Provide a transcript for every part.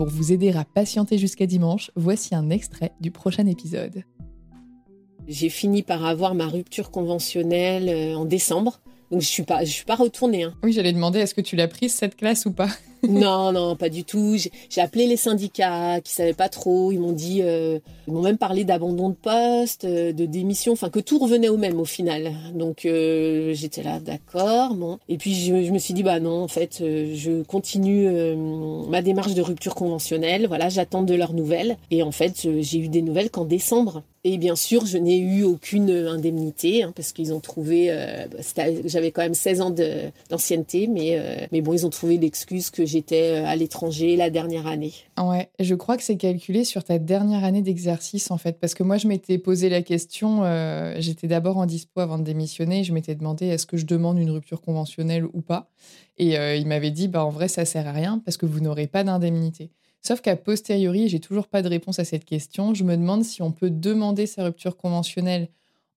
Pour vous aider à patienter jusqu'à dimanche, voici un extrait du prochain épisode. J'ai fini par avoir ma rupture conventionnelle euh, en décembre. Donc je suis pas, je suis pas retournée. Hein. Oui, j'allais demander, est-ce que tu l'as prise cette classe ou pas? non, non, pas du tout. J'ai appelé les syndicats qui savaient pas trop. Ils m'ont dit, euh, ils m'ont même parlé d'abandon de poste, euh, de démission, enfin que tout revenait au même au final. Donc euh, j'étais là, d'accord, bon. Et puis je, me suis dit, bah non, en fait, je continue ma démarche de rupture conventionnelle. Voilà, j'attends de leurs nouvelles. Et en fait, j'ai eu des nouvelles qu'en décembre. Et bien sûr, je n'ai eu aucune indemnité hein, parce qu'ils ont trouvé, bah, j'avais quand même 16 ans d'ancienneté, mais mais bon, ils ont trouvé l'excuse que j'étais euh, à l'étranger la dernière année. Ouais, je crois que c'est calculé sur ta dernière année d'exercice en fait, parce que moi je m'étais posé la question, euh, j'étais d'abord en dispo avant de démissionner, je m'étais demandé est-ce que je demande une rupture conventionnelle ou pas, et euh, il m'avait dit bah en vrai ça sert à rien parce que vous n'aurez pas d'indemnité. Sauf qu'à posteriori, j'ai toujours pas de réponse à cette question. Je me demande si on peut demander sa rupture conventionnelle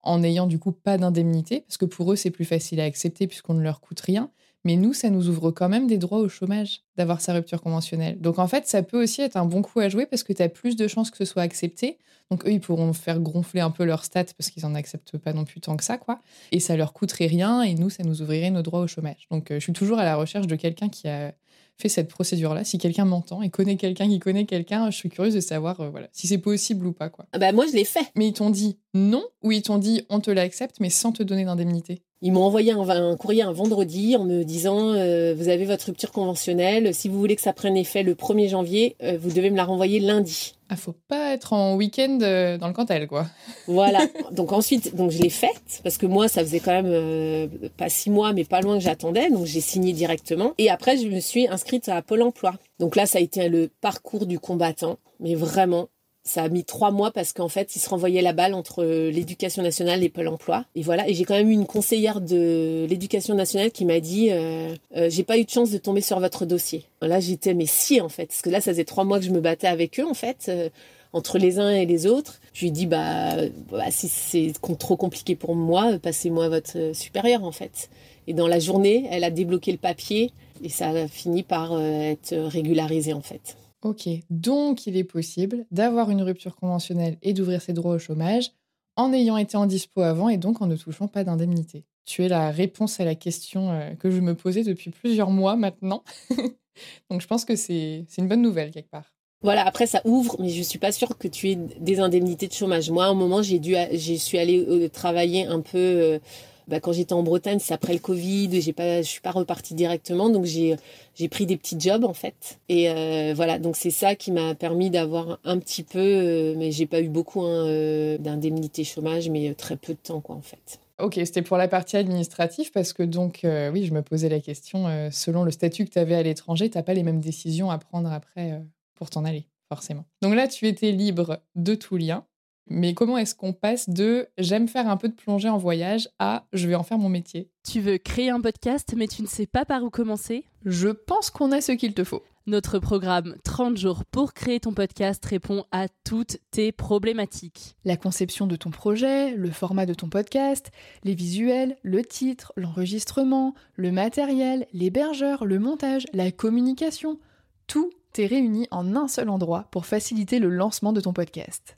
en n'ayant du coup pas d'indemnité, parce que pour eux c'est plus facile à accepter puisqu'on ne leur coûte rien. Mais nous, ça nous ouvre quand même des droits au chômage d'avoir sa rupture conventionnelle. Donc en fait, ça peut aussi être un bon coup à jouer parce que tu as plus de chances que ce soit accepté. Donc eux, ils pourront faire gonfler un peu leurs stats parce qu'ils n'en acceptent pas non plus tant que ça, quoi. Et ça leur coûterait rien et nous, ça nous ouvrirait nos droits au chômage. Donc euh, je suis toujours à la recherche de quelqu'un qui a fait cette procédure-là. Si quelqu'un m'entend et connaît quelqu'un qui connaît quelqu'un, je suis curieuse de savoir euh, voilà, si c'est possible ou pas. Quoi. Ah bah moi, je l'ai fait. Mais ils t'ont dit non ou ils t'ont dit on te l'accepte mais sans te donner d'indemnité ils m'ont envoyé un, courrier un vendredi en me disant euh, vous avez votre rupture conventionnelle. Si vous voulez que ça prenne effet le 1er janvier, euh, vous devez me la renvoyer lundi. Ah, faut pas être en week-end euh, dans le Cantal, quoi. Voilà. Donc ensuite, donc je l'ai faite parce que moi, ça faisait quand même pas six mois, mais pas loin que j'attendais. Donc j'ai signé directement. Et après, je me suis inscrite à Pôle Emploi. Donc là, ça a été le parcours du combattant, mais vraiment ça a mis trois mois parce qu'en fait, ils se renvoyaient la balle entre l'éducation nationale et Pôle emploi. Et voilà. Et j'ai quand même eu une conseillère de l'éducation nationale qui m'a dit euh, euh, J'ai pas eu de chance de tomber sur votre dossier. Là, j'étais, mais si, en fait. Parce que là, ça faisait trois mois que je me battais avec eux, en fait, euh, entre les uns et les autres. Je lui ai dit Bah, bah si c'est trop compliqué pour moi, passez-moi votre supérieur, en fait. Et dans la journée, elle a débloqué le papier et ça a fini par être régularisé en fait. Ok, donc il est possible d'avoir une rupture conventionnelle et d'ouvrir ses droits au chômage en ayant été en dispo avant et donc en ne touchant pas d'indemnité. Tu es la réponse à la question euh, que je me posais depuis plusieurs mois maintenant. donc je pense que c'est une bonne nouvelle quelque part. Voilà, après ça ouvre, mais je suis pas sûre que tu aies des indemnités de chômage. Moi, à un moment, j'ai dû, j'y suis allée euh, travailler un peu euh, bah, quand j'étais en Bretagne, c'est après le Covid, j'ai pas, je suis pas repartie directement, donc j'ai j'ai pris des petits jobs en fait. Et euh, voilà, donc c'est ça qui m'a permis d'avoir un petit peu, euh, mais j'ai pas eu beaucoup hein, euh, d'indemnité chômage, mais très peu de temps quoi en fait. Ok, c'était pour la partie administrative parce que donc oui, je me posais la question. selon le statut que tu avais à l'étranger, t'as pas les mêmes décisions à prendre après pour t'en aller forcément. Donc là, tu étais libre de tout lien. Mais comment est-ce qu'on passe de j'aime faire un peu de plongée en voyage à je vais en faire mon métier? Tu veux créer un podcast mais tu ne sais pas par où commencer? Je pense qu'on a ce qu'il te faut. Notre programme 30 jours pour créer ton podcast répond à toutes tes problématiques. La conception de ton projet, le format de ton podcast, les visuels, le titre, l'enregistrement, le matériel, l'hébergeur, le montage, la communication, tout est réuni en un seul endroit pour faciliter le lancement de ton podcast.